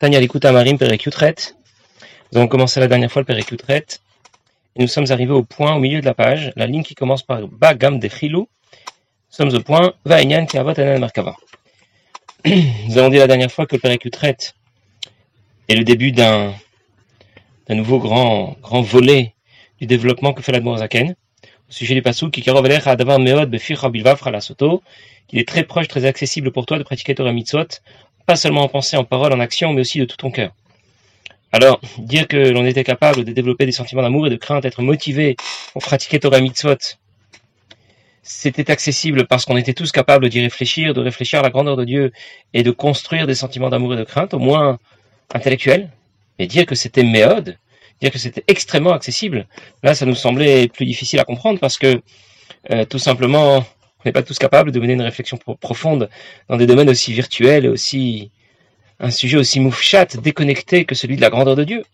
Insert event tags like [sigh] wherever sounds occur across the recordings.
Tania Likuta Marim Perekutret. Nous avons commencé la dernière fois le Perekutret. Et nous sommes arrivés au point au milieu de la page, la ligne qui commence par Bagam de Chilou. Nous sommes au point Vainyan Kiavot Anan Merkava. [clears throat] Nous avons dit la dernière fois que le Perekutret est le début d'un nouveau grand, grand volet du développement que fait la Zaken au sujet du Passou qui qu'il est très proche, très accessible pour toi de pratiquer Torah Mitzvot, pas seulement en pensée, en parole, en action, mais aussi de tout ton cœur. Alors, dire que l'on était capable de développer des sentiments d'amour et de crainte, être motivé pour pratiquer Torah Mitzvot, c'était accessible parce qu'on était tous capables d'y réfléchir, de réfléchir à la grandeur de Dieu et de construire des sentiments d'amour et de crainte, au moins intellectuels. Et dire que c'était méode, dire que c'était extrêmement accessible, là, ça nous semblait plus difficile à comprendre parce que, euh, tout simplement, on n'est pas tous capables de mener une réflexion profonde dans des domaines aussi virtuels et aussi un sujet aussi moufchat, déconnecté que celui de la grandeur de Dieu.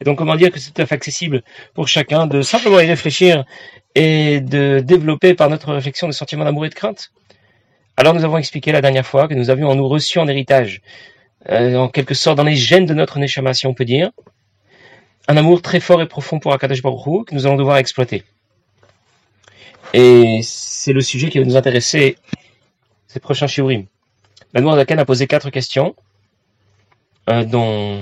Et donc, comment dire que c'est tout à fait accessible pour chacun de simplement y réfléchir et de développer par notre réflexion des sentiments d'amour et de crainte? Alors, nous avons expliqué la dernière fois que nous avions en nous reçu en héritage, euh, en quelque sorte dans les gènes de notre neshama, si on peut dire, un amour très fort et profond pour Akadosh Baruch que nous allons devoir exploiter. Et c'est le sujet qui va nous intéresser ces prochains shiurim. La Zaken a posé quatre questions euh, dont,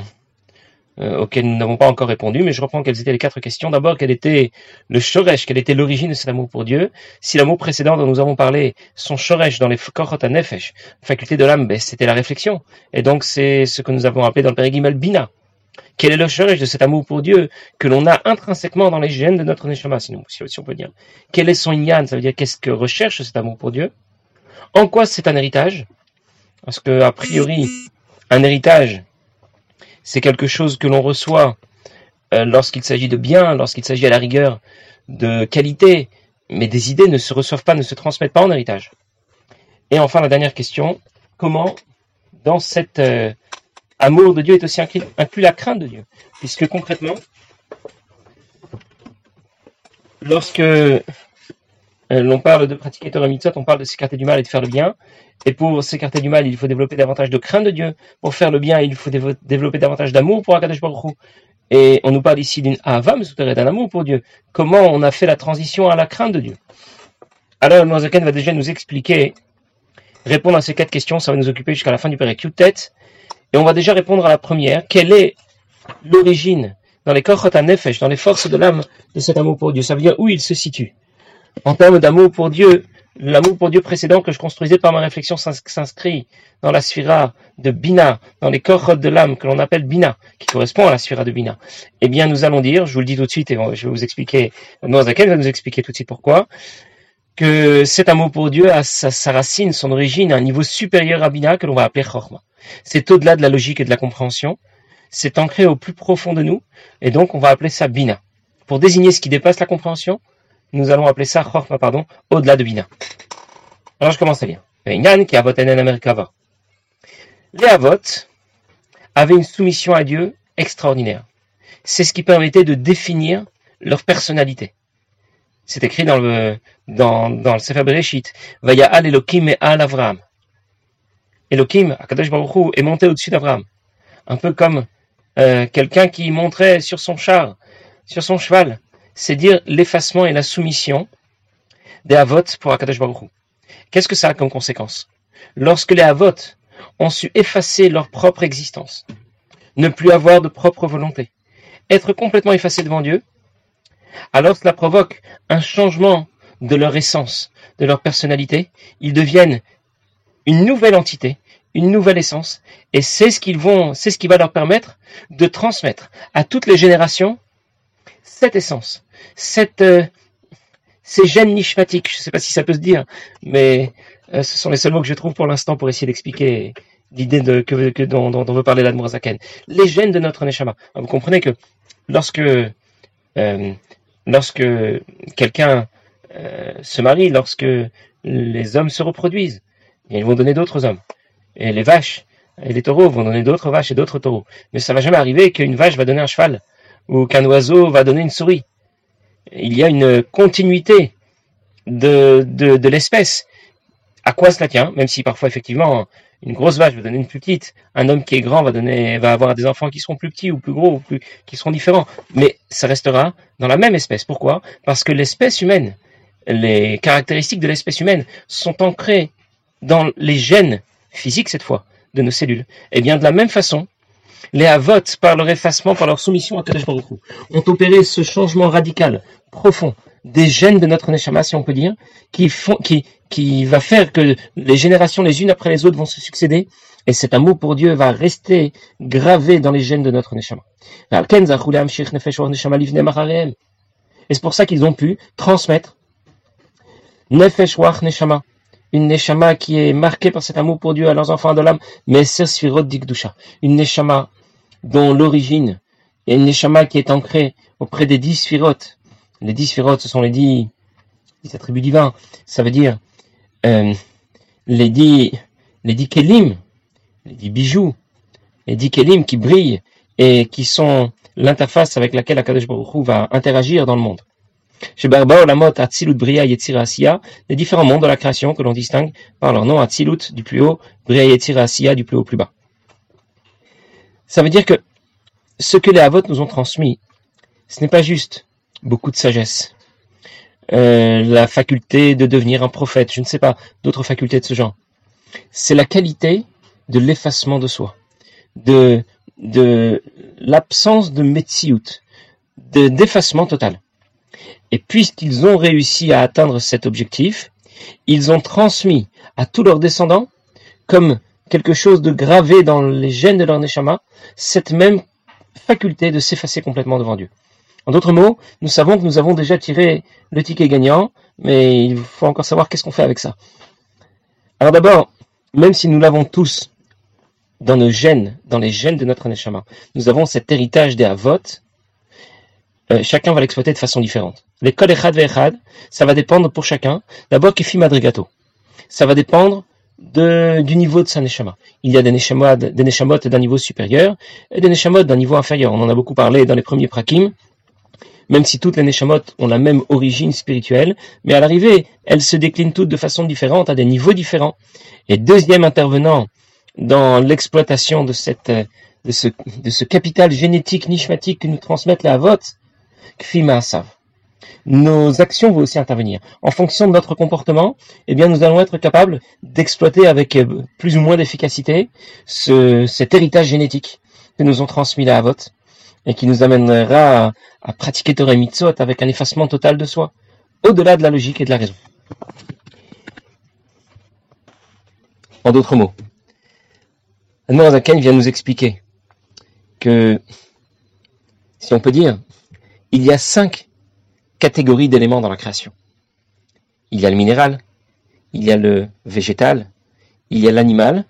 euh, auxquelles nous n'avons pas encore répondu, mais je reprends quelles étaient les quatre questions. D'abord, quel était le shoresh, quelle était l'origine de cet amour pour Dieu? Si l'amour précédent dont nous avons parlé, son shoresh dans les korot nefesh, faculté de l'âme, ben, c'était la réflexion. Et donc c'est ce que nous avons appelé dans le Périgimel Bina, quel est le cherche de cet amour pour Dieu que l'on a intrinsèquement dans les gènes de notre neshama, si, on peut dire. Quel est son yan Ça veut dire qu'est-ce que recherche cet amour pour Dieu? En quoi c'est un héritage? Parce que a priori, un héritage, c'est quelque chose que l'on reçoit euh, lorsqu'il s'agit de bien, lorsqu'il s'agit à la rigueur de qualité, mais des idées ne se reçoivent pas, ne se transmettent pas en héritage. Et enfin, la dernière question, comment, dans cette euh, amour de Dieu est aussi inclus, la crainte de Dieu. Puisque concrètement, lorsque euh, l'on parle de pratiquer Torah Mitzvot, on parle de s'écarter du mal et de faire le bien. Et pour s'écarter du mal, il faut développer davantage de crainte de Dieu. Pour faire le bien, il faut développer davantage d'amour pour Akadosh Baruch Et on nous parle ici d'une avam, d'un amour pour Dieu. Comment on a fait la transition à la crainte de Dieu? Alors, Noazaken va déjà nous expliquer, répondre à ces quatre questions. Ça va nous occuper jusqu'à la fin du Père tête et on va déjà répondre à la première. Quelle est l'origine dans les korot nefesh, dans les forces de l'âme de cet amour pour Dieu? Ça veut dire où il se situe? En termes d'amour pour Dieu, l'amour pour Dieu précédent que je construisais par ma réflexion s'inscrit dans la sphira de Bina, dans les korot de l'âme que l'on appelle Bina, qui correspond à la sphira de Bina. Eh bien, nous allons dire, je vous le dis tout de suite et je vais vous expliquer, Noazaken va nous expliquer tout de suite pourquoi, que cet amour pour Dieu a sa, racine, son origine un niveau supérieur à Bina que l'on va appeler Chorma. C'est au-delà de la logique et de la compréhension. C'est ancré au plus profond de nous. Et donc, on va appeler ça Bina. Pour désigner ce qui dépasse la compréhension, nous allons appeler ça Chorma, pardon, au-delà de Bina. Alors, je commence à lire. Les Avot avaient une soumission à Dieu extraordinaire. C'est ce qui permettait de définir leur personnalité. C'est écrit dans le, dans, dans le Sefer Bereshit. Vaya al Elohim et al Avram. Elohim, Akadosh Baruch est monté au-dessus d'Abraham. Un peu comme euh, quelqu'un qui montrait sur son char, sur son cheval. C'est dire l'effacement et la soumission des Havot pour Akadosh Baruch Qu'est-ce que ça a comme conséquence? Lorsque les Havot ont su effacer leur propre existence, ne plus avoir de propre volonté, être complètement effacés devant Dieu, alors cela provoque un changement de leur essence, de leur personnalité. Ils deviennent une nouvelle entité, une nouvelle essence, et c'est ce qu'ils vont, c'est ce qui va leur permettre de transmettre à toutes les générations cette essence, cette, euh, ces gènes nishmatiques. Je ne sais pas si ça peut se dire, mais euh, ce sont les seuls mots que je trouve pour l'instant pour essayer d'expliquer l'idée de, que, que dont, dont, veut parler l'Admorazaken. Les gènes de notre neshama. Vous comprenez que lorsque euh, lorsque quelqu'un se marie, lorsque les hommes se reproduisent, et ils vont donner d'autres hommes. Et les vaches et les taureaux vont donner d'autres vaches et d'autres taureaux. Mais ça va jamais arriver qu'une vache va donner un cheval ou qu'un oiseau va donner une souris. Il y a une continuité de, de, de l'espèce. À quoi cela tient Même si parfois, effectivement, une grosse vache va donner une plus petite. Un homme qui est grand va donner, va avoir des enfants qui seront plus petits ou plus gros ou plus, qui seront différents. Mais ça restera dans la même espèce. Pourquoi? Parce que l'espèce humaine, les caractéristiques de l'espèce humaine sont ancrées dans les gènes physiques cette fois de nos cellules. Et eh bien de la même façon, les Havot, par leur effacement, par leur soumission à Kadesh Baruch ont opéré ce changement radical, profond, des gènes de notre Neshama, si on peut dire, qui, font, qui, qui va faire que les générations les unes après les autres vont se succéder, et cet amour pour Dieu va rester gravé dans les gènes de notre Neshama. Et c'est pour ça qu'ils ont pu transmettre Nefesh Neshama, une Neshama qui est marquée par cet amour pour Dieu à leurs enfants de l'âme, mais Sefirot Dikdusha, une Neshama dont l'origine est une Neshama qui est ancrée auprès des dix Sfirot. Les dix Sfirot, ce sont les dix, attributs divins. Ça veut dire euh, les dix, les dix Kelim, les dix bijoux, les dix Kelim qui brillent et qui sont l'interface avec laquelle Akadosh Baruch va interagir dans le monde. Chez Barba, la mot Atzilut Bria Yetzira les différents mondes de la création que l'on distingue par leur nom Atzilut du plus haut, Bria Yetzira du plus haut plus bas. Ça veut dire que ce que les Havot nous ont transmis, ce n'est pas juste beaucoup de sagesse, euh, la faculté de devenir un prophète, je ne sais pas, d'autres facultés de ce genre. C'est la qualité de l'effacement de soi, de, de l'absence de metsiout, de d'effacement total. Et puisqu'ils ont réussi à atteindre cet objectif, ils ont transmis à tous leurs descendants, comme quelque chose de gravé dans les gènes de leur neshama, cette même faculté de s'effacer complètement devant Dieu. En d'autres mots, nous savons que nous avons déjà tiré le ticket gagnant, mais il faut encore savoir qu'est-ce qu'on fait avec ça. Alors d'abord, même si nous l'avons tous dans nos gènes, dans les gènes de notre neshama, nous avons cet héritage des avot, euh, chacun va l'exploiter de façon différente. L'école Echad Echad, ça va dépendre pour chacun. D'abord, Kefi Madrigato. Ça va dépendre de, du niveau de sa neshama. Il y a des neshamot, des d'un niveau supérieur et des neshamot d'un niveau inférieur. On en a beaucoup parlé dans les premiers prakim. Même si toutes les neshamot ont la même origine spirituelle, mais à l'arrivée, elles se déclinent toutes de façon différente, à des niveaux différents. Et deuxième intervenant dans l'exploitation de cette, de ce, de ce capital génétique nishmatique que nous transmettent les avot, Nos actions vont aussi intervenir. En fonction de notre comportement, eh bien, nous allons être capables d'exploiter avec euh, plus ou moins d'efficacité ce, cet héritage génétique que nous ont transmis la Havot et qui nous amènera à, pratiquer Torah Mitzot avec un effacement total de soi, au-delà de la logique et de la raison. En d'autres mots, Zaken vient nous expliquer que, si on peut dire, il y a cinq catégories d'éléments dans la création. Il y a le minéral, il y a le végétal, il y a l'animal,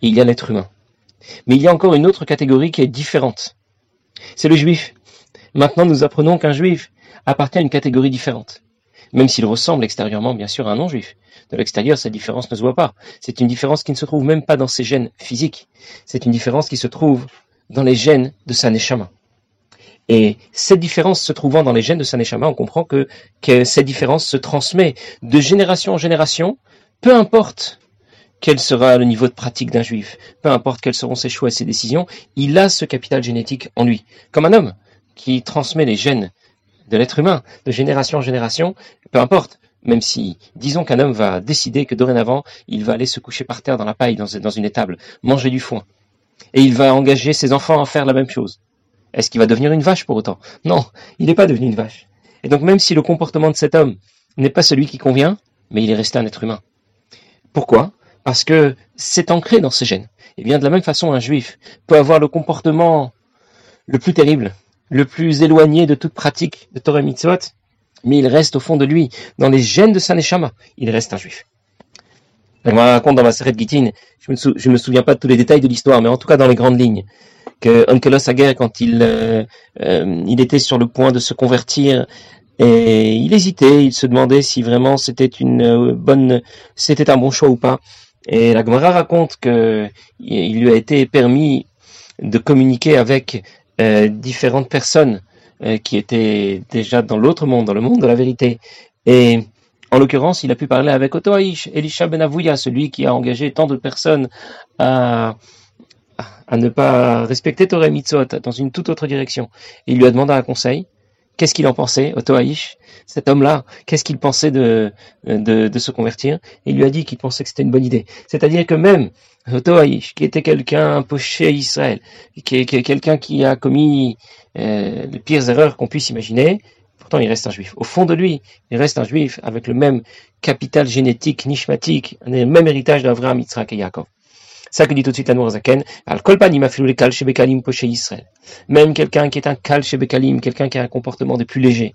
il y a l'être humain. Mais il y a encore une autre catégorie qui est différente. C'est le juif. Maintenant, nous apprenons qu'un juif appartient à une catégorie différente. Même s'il ressemble extérieurement, bien sûr, à un non-juif. De l'extérieur, cette différence ne se voit pas. C'est une différence qui ne se trouve même pas dans ses gènes physiques. C'est une différence qui se trouve dans les gènes de sa neshama. Et cette différence se trouvant dans les gènes de Saneshama, on comprend que, cette différence se transmet de génération en génération, peu importe quel sera le niveau de pratique d'un juif, peu importe quels seront ses choix et ses décisions, il a ce capital génétique en lui. Comme un homme qui transmet les gènes de l'être humain de génération en génération, peu importe, même si, disons qu'un homme va décider que dorénavant, il va aller se coucher par terre dans la paille, dans une étable, manger du foin, et il va engager ses enfants à faire la même chose. Est-ce qu'il va devenir une vache pour autant? Non, il n'est pas devenu une vache. Et donc même si le comportement de cet homme n'est pas celui qui convient, mais il est resté un être humain. Pourquoi? Parce que c'est ancré dans ses gènes. Et bien de la même façon, un juif peut avoir le comportement le plus terrible, le plus éloigné de toute pratique de Torah Mitzvot, mais il reste au fond de lui, dans les gènes de sa neshama, il reste un juif. Je me raconte dans ma série de Gittin, je ne me souviens pas de tous les détails de l'histoire, mais en tout cas dans les grandes lignes, que Onkelos Hager, quand il, euh, euh, il était sur le point de se convertir, et il hésitait, il se demandait si vraiment c'était une euh, bonne, c'était un bon choix ou pas. Et la Gemara raconte que il lui a été permis de communiquer avec différentes personnes qui étaient déjà dans l'autre monde, dans le monde de la vérité. Et En l'occurrence, il a pu parler avec Otoaïch, Elisha Ben Avouya, celui qui a engagé tant de personnes à, à ne pas respecter Torah Mitzot dans une toute autre direction. il lui a demandé un conseil. Qu'est-ce qu'il en pensait, Otoaïch, cet homme-là? Qu'est-ce qu'il pensait de, de, de, se convertir? Il lui a dit qu'il pensait que c'était une bonne idée. C'est-à-dire que même Otoaïch, qui était quelqu'un poché à Israël, qui est, quelqu'un qui a commis euh, les pires erreurs qu'on puisse imaginer, pourtant il reste un juif. Au fond de lui, il reste un juif avec le même capital génétique, nishmatique, le même héritage d'Avraham, Yitzhak et Yaakov. Ça que dit tout de suite la Zaken, al kolpanim les kal shebekalim poché Israël. Même quelqu'un qui est un kal shebekalim, quelqu'un qui a un comportement de plus léger,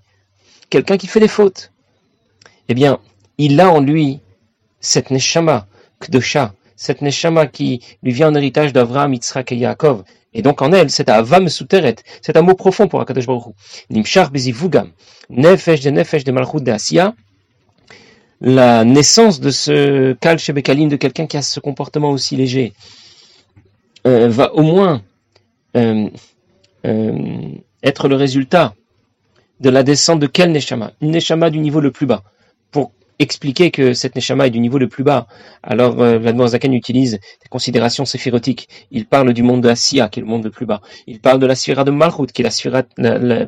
quelqu'un qui fait des fautes, eh bien, il a en lui cette neshama, kdosha, cette neshama qui lui vient en héritage d'Avraham, Yitzhak et Yaakov, et donc en elle, c'est avam souteret, c'est un mot profond pour Akadosh Baruch Hu. Nimshar bezivugam, nefesh de nefesh de malchut de Asiya, la naissance de ce Shebekalim, de quelqu'un qui a ce comportement aussi léger, euh, va au moins euh, euh, être le résultat de la descente de quel Neshama? Une Neshama du niveau le plus bas. Expliquer que cette Neshama est du niveau le plus bas, alors euh, Zaken utilise des considérations séphirotiques. Il parle du monde de Asiya, qui est le monde le plus bas. Il parle de la sphira de Malchut, qui est la sphira,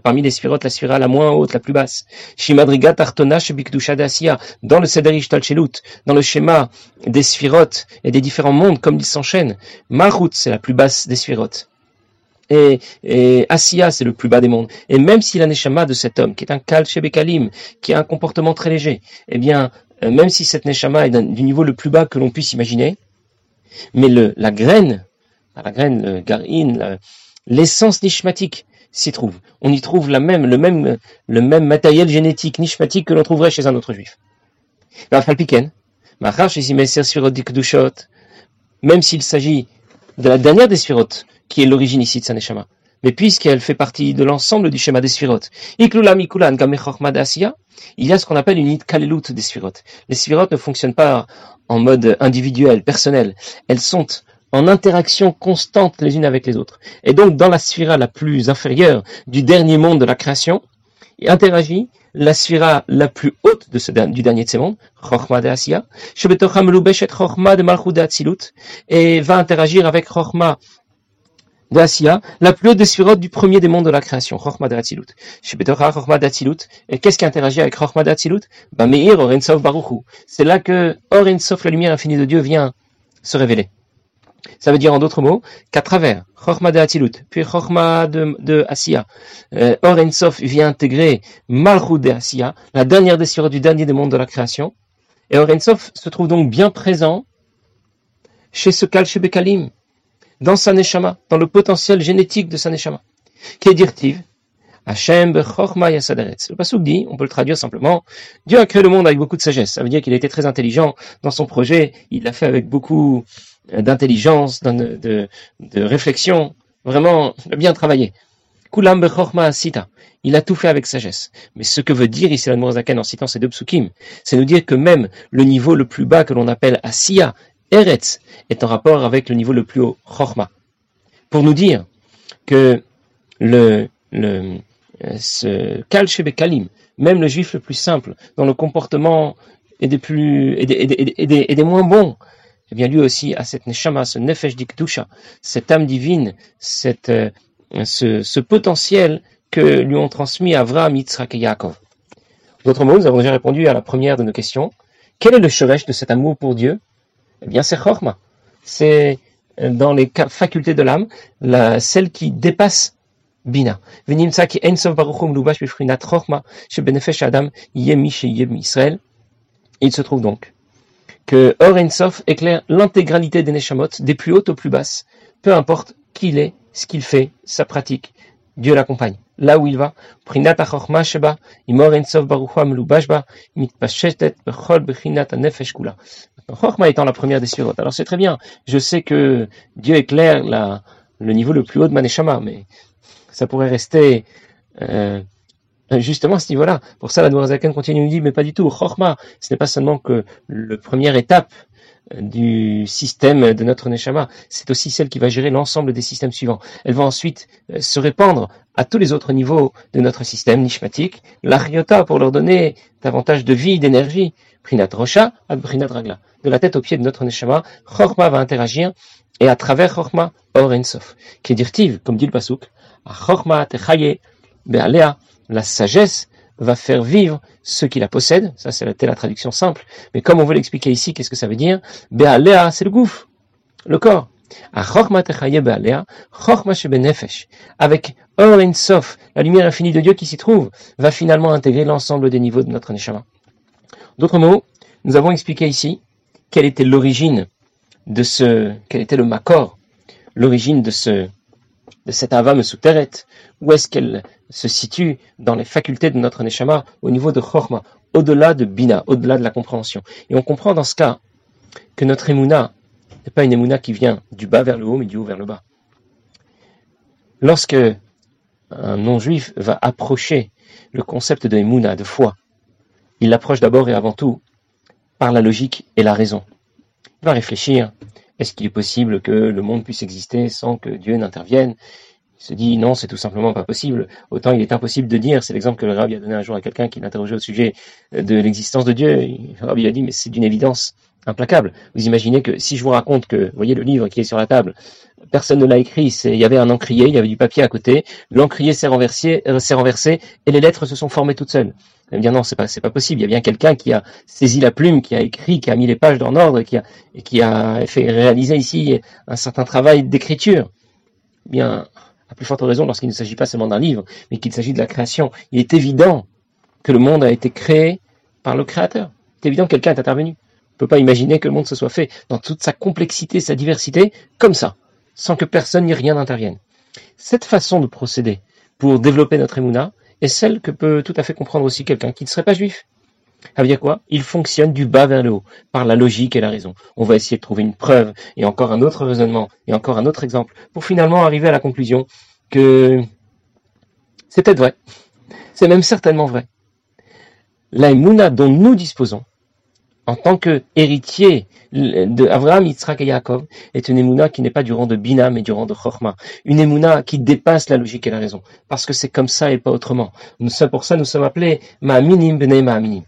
parmi les sphirotes, la sphira la moins haute, la plus basse. Shimadriga Tartona Shebikdusha de Asiya, dans le Sederish Talchelut, dans le schéma des sphirotes et des différents mondes, comme ils s'enchaînent. Malchut, c'est la plus basse des sphirotes et, et c'est le plus bas des mondes. Et même si la Neshama de cet homme, qui est un Kal Shebekalim, qui a un comportement très léger, eh bien, euh, même si cette Neshama est du niveau le plus bas que l'on puisse imaginer, mais la graine, la graine, le garin, l'essence nishmatique s'y trouve. On y trouve la même, le même, le même matériel génétique nishmatique que l'on trouverait chez un autre juif. Même s'il s'agit de la dernière des sphirotes, qui est l'origine ici de sa neshama. Mais puisqu'elle fait partie de l'ensemble du schéma des sphirotes, il y a ce qu'on appelle une itkalelut des sphirotes. Les sphirotes ne fonctionnent pas en mode individuel, personnel. Elles sont en interaction constante les unes avec les autres. Et donc, dans la sphira la plus inférieure du dernier monde de la création, interagit la sphira la plus haute de du dernier de ces mondes, Chochma de Asiya, et va interagir avec Chochma d'Asiya, la plus haute des sphirotes du premier des mondes de la création, Chochma d'Atzilut. Chochma d'Atzilut. Et qu'est-ce qui interagit avec Chochma d'Atzilut Bah Meir Orensov Baruchu. C'est là que Orensov, la lumière infinie de Dieu, vient se révéler. Ça veut dire en d'autres mots qu'à travers Chochma d'Atzilut, puis Chochma de, de Asiya, euh, vient intégrer Malchut d'Asiya, la dernière des du dernier des mondes de la création. Et Orensov se trouve donc bien présent chez ce Kal Bekalim, dans sa neshama, dans le potentiel génétique de sa neshama. Kedirtiv, Hashem bechorma yasaderetz. Le pasuk dit, on peut le traduire simplement, Dieu a créé le monde avec beaucoup de sagesse. Ça veut dire qu'il a été très intelligent dans son projet, il l'a fait avec beaucoup d'intelligence, de, de, réflexion, vraiment, bien travaillé. Kulam asita. Il a tout fait avec sagesse. Mais ce que veut dire ici la Zaken en citant ces deux psukim, c'est nous dire que même le niveau le plus bas que l'on appelle Asiya Eretz est en rapport avec le niveau le plus haut, Chorma. Pour nous dire que le, le, ce même le juif le plus simple, dans le comportement est des plus, et des, et des, moins bons, eh bien lui aussi a cette neshama, ce nefesh dikdusha, cette âme divine, cette, euh, ce, potentiel que lui ont transmis Avraham, Yitzhak et Yaakov. D'autres mots, nous avons déjà répondu à la première de nos questions. Quel est le cheresh de cet amour pour Dieu? Eh bien, c'est Chorma. C'est euh, dans les facultés de l'âme, celle qui dépasse Bina. Il se trouve donc que Or éclaire l'intégralité des Neshamot, des plus hautes aux plus basses, peu importe qui il est, ce qu'il fait, sa pratique. Dieu l'accompagne. Là où il va. Chorma étant la première des surotes. Alors c'est très bien. Je sais que Dieu éclaire la, le niveau le plus haut de Maneshama, mais ça pourrait rester euh, justement à ce niveau-là. Pour ça, la Noirzaken continue nous dit, mais pas du tout. Chorma, ce n'est pas seulement que la première étape du système de notre Neshama, c'est aussi celle qui va gérer l'ensemble des systèmes suivants. Elle va ensuite euh, se répandre à tous les autres niveaux de notre système nishmatique, l'ariota pour leur donner davantage de vie, d'énergie, prinat rocha prinat ragla. De la tête aux pieds de notre Neshama, Chorma va interagir et à travers Chorma, Or Ensof, qui est dirtive, comme dit le Pasuk, Chorma techaye be'alea, la sagesse va faire vivre ceux qui la possèdent. Ça, c'est la traduction simple. Mais comme on veut l'expliquer ici, qu'est-ce que ça veut dire? Be'alea, c'est le gouffre, le corps. Avec Or Sof, la lumière infinie de Dieu qui s'y trouve, va finalement intégrer l'ensemble des niveaux de notre Neshama. D'autres mots, nous avons expliqué ici quelle était l'origine de ce, quel était le Makor, l'origine de ce, de cette Ava Terret, où est-ce qu'elle se situe dans les facultés de notre Neshama au niveau de Chorma, au-delà de Bina, au-delà de la compréhension. Et on comprend dans ce cas que notre Emouna n'est pas une Emouna qui vient du bas vers le haut, mais du haut vers le bas. Lorsque un non-juif va approcher le concept de Emouna, de foi, il l'approche d'abord et avant tout par la logique et la raison. Il va réfléchir, est-ce qu'il est possible que le monde puisse exister sans que Dieu n'intervienne? Il se dit non, c'est tout simplement pas possible. Autant il est impossible de dire, c'est l'exemple que le rabbi a donné un jour à quelqu'un qui l'interrogeait au sujet de l'existence de Dieu. Le rabbi a dit, mais c'est d'une évidence implacable. Vous imaginez que si je vous raconte que, vous voyez le livre qui est sur la table, personne ne l'a écrit, il y avait un encrier, il y avait du papier à côté, l'encrier s'est renversé, euh, renversé et les lettres se sont formées toutes seules. Elle me dire non, c'est pas, pas possible. Il y a bien quelqu'un qui a saisi la plume, qui a écrit, qui a mis les pages dans l'ordre, qui a, et qui a fait réaliser ici un certain travail d'écriture. Bien, à plus forte raison lorsqu'il ne s'agit pas seulement d'un livre, mais qu'il s'agit de la création. Il est évident que le monde a été créé par le Créateur. C'est évident que quelqu'un est intervenu. Peut pas imaginer que le monde se soit fait dans toute sa complexité, sa diversité, comme ça, sans que personne ni rien n'intervienne. Cette façon de procéder pour développer notre émouna, est celle que peut tout à fait comprendre aussi quelqu'un qui ne serait pas juif. Ça veut dire quoi? Il fonctionne du bas vers le haut, par la logique et la raison. On va essayer de trouver une preuve, et encore un autre raisonnement, et encore un autre exemple, pour finalement arriver à la conclusion que c'est peut-être vrai. C'est même certainement vrai. La dont nous disposons, en tant que héritier de Abraham, Yitzhak et Yaakov, est une émouna qui n'est pas du rang de Bina, mais du rang de Chorma. Une émouna qui dépasse la logique et la raison. Parce que c'est comme ça et pas autrement. C'est pour ça nous sommes appelés Ma'aminim b'nei Ma'aminim.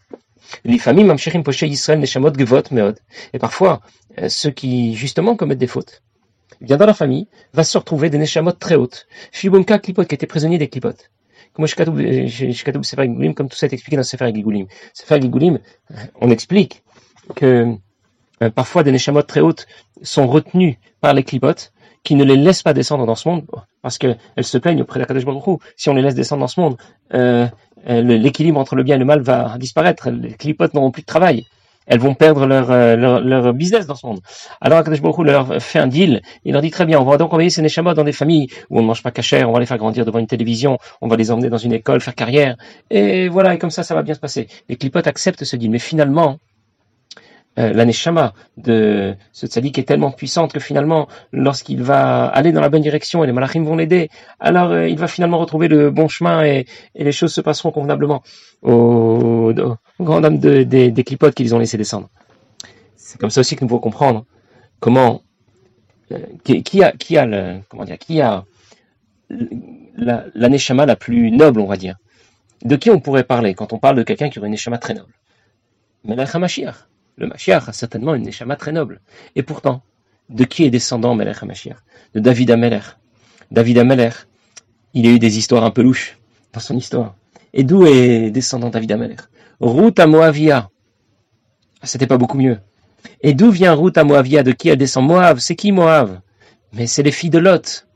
Les familles Mamshirim Poshe Yisrael Neshamot Gevot Meod. Et parfois, euh, ceux qui justement commettent des fautes, eh bien dans la famille, va se retrouver des Neshamot très hautes. Shibumka Klipot, qui était prisonnier des Klipot comme comme tout ça est expliqué dans Sefer Gigulim. Sefer Gigulim, on explique que euh, parfois des neshamot très hautes sont retenues par les clipotes qui ne les laissent pas descendre dans ce monde parce qu'elles se plaignent auprès d'Akadosh Baruch Si on les laisse descendre dans ce monde, euh, euh, l'équilibre entre le bien et le mal va disparaître. Les clipotes n'auront plus de travail. Elles vont perdre leur, leur, business dans ce monde. Alors Akadosh Baruch leur fait un deal. Il leur dit très bien, on va donc envoyer ces neshamot dans des familles où on ne mange pas cachère, on va les faire grandir devant une télévision, on va les emmener dans une école, faire carrière. Et voilà, et comme ça, ça va bien se passer. Les clipotes acceptent ce deal. Mais finalement, euh, l'aneshama de ce tzaddik est tellement puissante que finalement, lorsqu'il va aller dans la bonne direction et les malachim vont l'aider, alors euh, il va finalement retrouver le bon chemin et, les choses se passeront convenablement aux, grandes dames des clipotes qu'ils ont laissé descendre. C'est comme ça aussi que nous pouvons comprendre comment euh, qui, a comment dire qui a l'aneshama la, plus noble, on va dire. De qui on pourrait parler quand on parle de quelqu'un qui aurait une neshama très noble? Melech HaMashiach le Mashiach a certainement une neshama très noble. Et pourtant, de qui est descendant Melech HaMashiach? De David Ameler. David Ameler, il a eu des histoires un peu louches dans son histoire. Et d'où est descendant David Ameler Ruth à Moavia. Ah, c'était pas beaucoup mieux. Et d'où vient Ruth à Moavia De qui elle descend? Moav C'est qui Moav? Mais c'est les filles de Lot.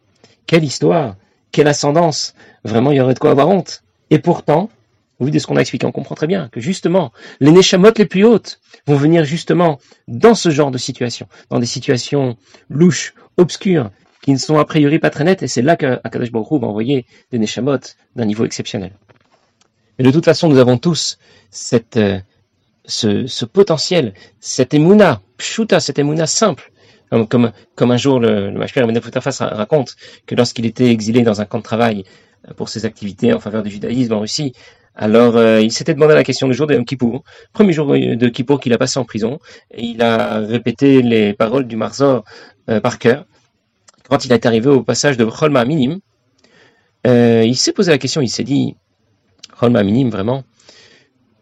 Quelle histoire Quelle ascendance Vraiment, il y aurait de quoi avoir honte. Et pourtant, au vu de ce qu'on a expliqué, on comprend très bien que justement, les Neshamot les plus hautes vont venir justement dans ce genre de situation, dans des situations louches, obscures, qui ne sont a priori pas très nettes, et c'est là qu'Akadosh Baruch va envoyer des Neshamot d'un niveau exceptionnel. Mais de toute façon, nous avons tous cette, euh, ce, potentiel, cette émouna, pshuta, cette émouna simple, comme, comme, un jour le, le Mashpir raconte que lorsqu'il était exilé dans un camp de travail pour ses activités en faveur du judaïsme en Russie, Alors, euh, il s'était demandé la question le jour de Kippour, premier jour de Kippour qu'il a passé en prison, et il a répété les paroles du Marzor euh, par cœur. Quand il est arrivé au passage de Cholma Minim, euh, il s'est posé la question, il s'est dit, Cholma Minim, vraiment,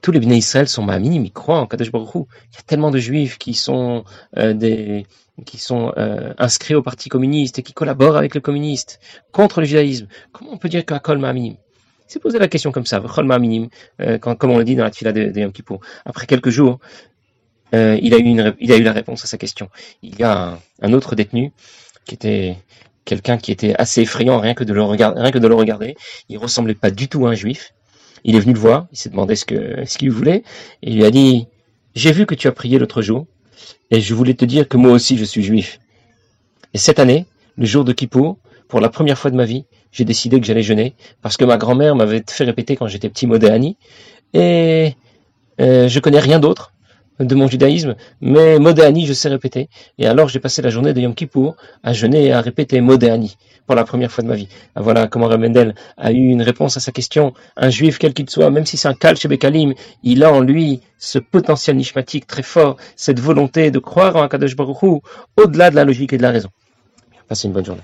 tous les bénis Israël sont Ma'aminim, ils croient en Kadosh Il y a tellement de juifs qui sont sont inscrits au parti communiste et qui collaborent avec le communiste contre le judaïsme. Comment on peut dire qu'un Kol Ma'aminim il s'est posé la question comme ça, minime, euh, comme on le dit dans la tfila de, Yom. Après quelques jours, euh, il, a eu la réponse à sa question. Il y a un, autre détenu qui était quelqu'un qui était assez effrayant rien que de le regarder, rien que. Il ressemblait pas du tout à un juif. Il est venu le voir, il s'est demandé ce que ce qu'il voulait, il lui a dit J'ai vu que tu as prié l'autre jour, et je voulais te dire que moi aussi je suis juif. Et cette année, le jour de Kippour, pour la première fois de ma vie, j'ai décidé que j'allais jeûner parce que ma grand-mère m'avait fait répéter quand j'étais petit Modéani et euh, je connais rien d'autre de mon judaïsme, mais Modéani, je sais répéter. Et alors, j'ai passé la journée de Yom Kippour à jeûner et à répéter Modéani pour la première fois de ma vie. Ah, voilà comment Remendel a eu une réponse à sa question. Un juif, quel qu'il soit, même si c'est un Kal Bekalim, il a en lui ce potentiel nishmatique très fort, cette volonté de croire en Akadosh Baruch au-delà de la logique et de la raison. Passez une bonne journée.